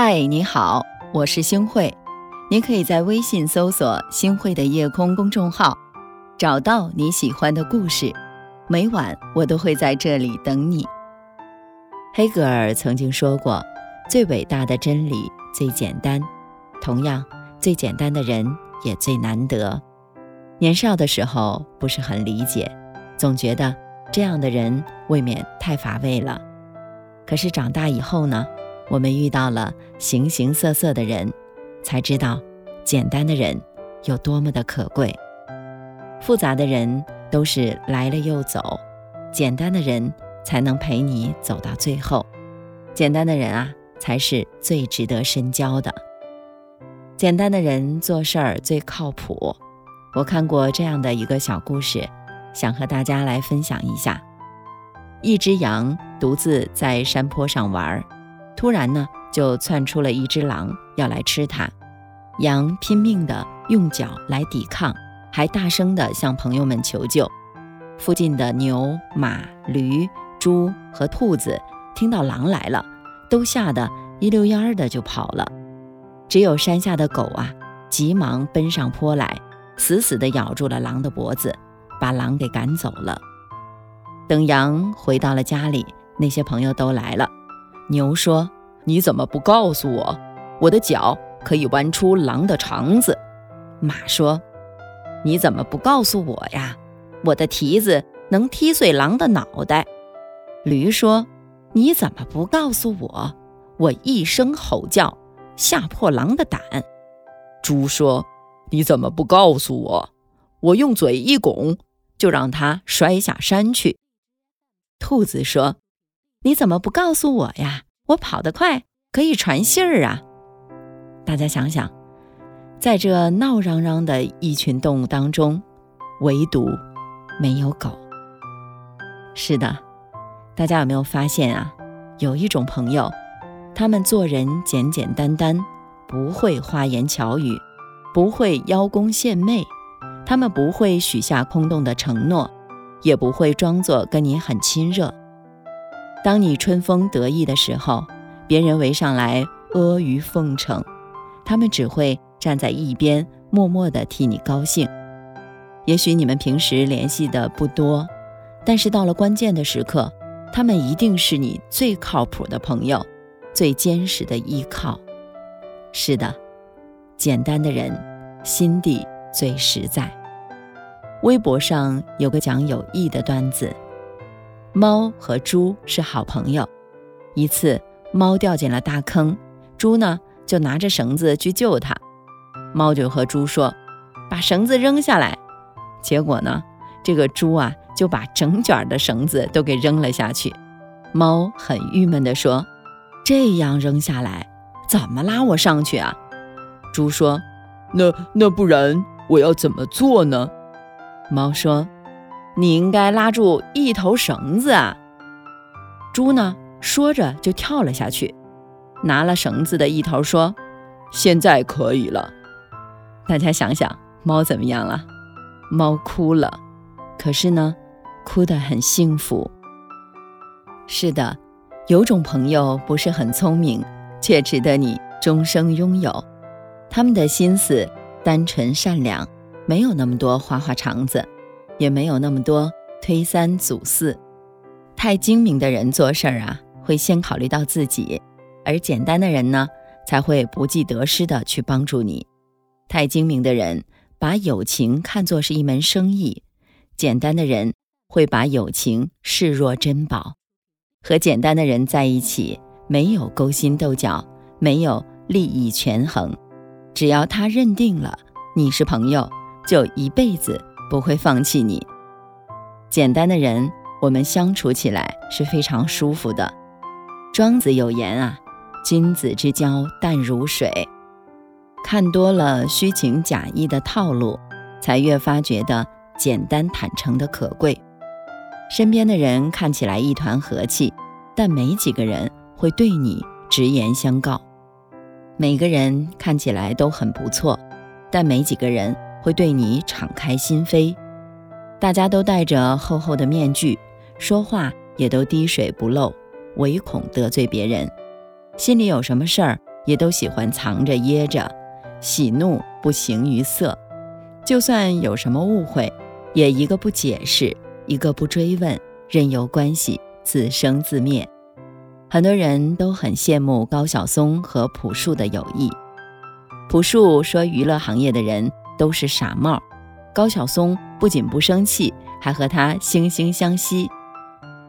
嗨，你好，我是星慧。你可以在微信搜索“星慧的夜空”公众号，找到你喜欢的故事。每晚我都会在这里等你。黑格尔曾经说过：“最伟大的真理最简单，同样，最简单的人也最难得。”年少的时候不是很理解，总觉得这样的人未免太乏味了。可是长大以后呢？我们遇到了形形色色的人，才知道简单的人有多么的可贵。复杂的人都是来了又走，简单的人才能陪你走到最后。简单的人啊，才是最值得深交的。简单的人做事儿最靠谱。我看过这样的一个小故事，想和大家来分享一下：一只羊独自在山坡上玩儿。突然呢，就窜出了一只狼，要来吃它。羊拼命地用脚来抵抗，还大声地向朋友们求救。附近的牛、马、驴、猪和兔子听到狼来了，都吓得一溜烟儿的就跑了。只有山下的狗啊，急忙奔上坡来，死死地咬住了狼的脖子，把狼给赶走了。等羊回到了家里，那些朋友都来了。牛说：“你怎么不告诉我，我的脚可以弯出狼的肠子？”马说：“你怎么不告诉我呀，我的蹄子能踢碎狼的脑袋？”驴说：“你怎么不告诉我，我一声吼叫吓破狼的胆？”猪说：“你怎么不告诉我，我用嘴一拱就让它摔下山去？”兔子说。你怎么不告诉我呀？我跑得快，可以传信儿啊！大家想想，在这闹嚷嚷的一群动物当中，唯独没有狗。是的，大家有没有发现啊？有一种朋友，他们做人简简单单，不会花言巧语，不会邀功献媚，他们不会许下空洞的承诺，也不会装作跟你很亲热。当你春风得意的时候，别人围上来阿谀奉承，他们只会站在一边，默默地替你高兴。也许你们平时联系的不多，但是到了关键的时刻，他们一定是你最靠谱的朋友，最坚实的依靠。是的，简单的人心地最实在。微博上有个讲友谊的段子。猫和猪是好朋友。一次，猫掉进了大坑，猪呢就拿着绳子去救它。猫就和猪说：“把绳子扔下来。”结果呢，这个猪啊就把整卷的绳子都给扔了下去。猫很郁闷地说：“这样扔下来，怎么拉我上去啊？”猪说：“那那不然我要怎么做呢？”猫说。你应该拉住一头绳子啊！猪呢，说着就跳了下去，拿了绳子的一头，说：“现在可以了。”大家想想，猫怎么样了？猫哭了，可是呢，哭得很幸福。是的，有种朋友不是很聪明，却值得你终生拥有。他们的心思单纯善良，没有那么多花花肠子。也没有那么多推三阻四，太精明的人做事儿啊，会先考虑到自己；而简单的人呢，才会不计得失的去帮助你。太精明的人把友情看作是一门生意，简单的人会把友情视若珍宝。和简单的人在一起，没有勾心斗角，没有利益权衡，只要他认定了你是朋友，就一辈子。不会放弃你。简单的人，我们相处起来是非常舒服的。庄子有言啊：“君子之交淡如水。”看多了虚情假意的套路，才越发觉得简单坦诚的可贵。身边的人看起来一团和气，但没几个人会对你直言相告。每个人看起来都很不错，但没几个人。会对你敞开心扉，大家都戴着厚厚的面具，说话也都滴水不漏，唯恐得罪别人。心里有什么事儿，也都喜欢藏着掖着，喜怒不形于色。就算有什么误会，也一个不解释，一个不追问，任由关系自生自灭。很多人都很羡慕高晓松和朴树的友谊。朴树说娱乐行业的人都是傻帽，高晓松不仅不生气，还和他惺惺相惜。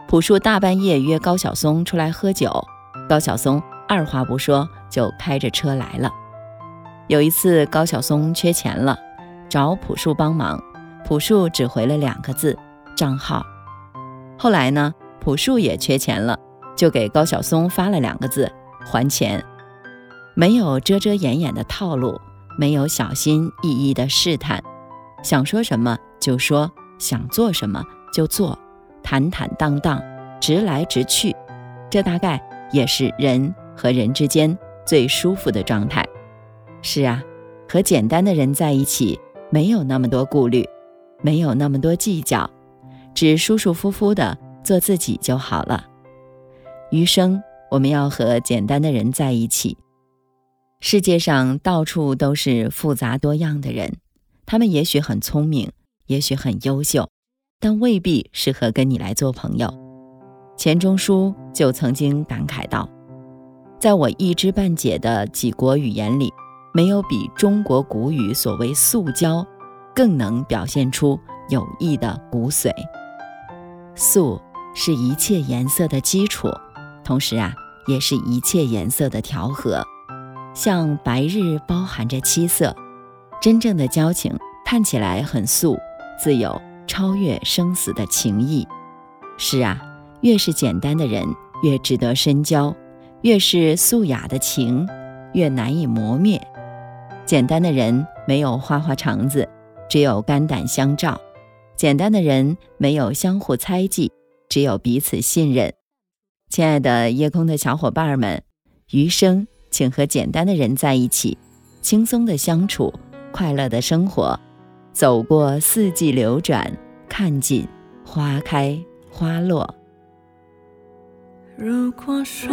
朴树大半夜约高晓松出来喝酒，高晓松二话不说就开着车来了。有一次高晓松缺钱了。找朴树帮忙，朴树只回了两个字：账号。后来呢，朴树也缺钱了，就给高晓松发了两个字：还钱。没有遮遮掩掩的套路，没有小心翼翼的试探，想说什么就说，想做什么就做，坦坦荡荡，直来直去。这大概也是人和人之间最舒服的状态。是啊，和简单的人在一起。没有那么多顾虑，没有那么多计较，只舒舒服服的做自己就好了。余生我们要和简单的人在一起。世界上到处都是复杂多样的人，他们也许很聪明，也许很优秀，但未必适合跟你来做朋友。钱钟书就曾经感慨道：“在我一知半解的几国语言里。”没有比中国古语所谓“素胶”更能表现出友谊的骨髓。素是一切颜色的基础，同时啊，也是一切颜色的调和。像白日包含着七色，真正的交情看起来很素，自有超越生死的情谊。是啊，越是简单的人，越值得深交；越是素雅的情，越难以磨灭。简单的人没有花花肠子，只有肝胆相照；简单的人没有相互猜忌，只有彼此信任。亲爱的夜空的小伙伴们，余生请和简单的人在一起，轻松的相处，快乐的生活，走过四季流转，看尽花开花落。如果说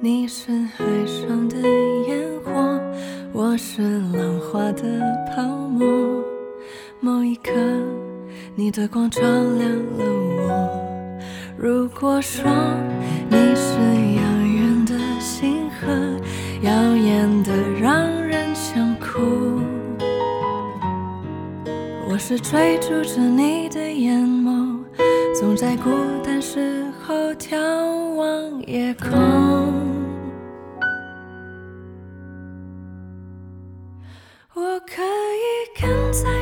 你是海上的烟火。我是浪花的泡沫，某一刻，你的光照亮了我。如果说耀眼的让人想哭。我是追逐着你的眼眸，总在孤单时候眺望夜空。我可以跟在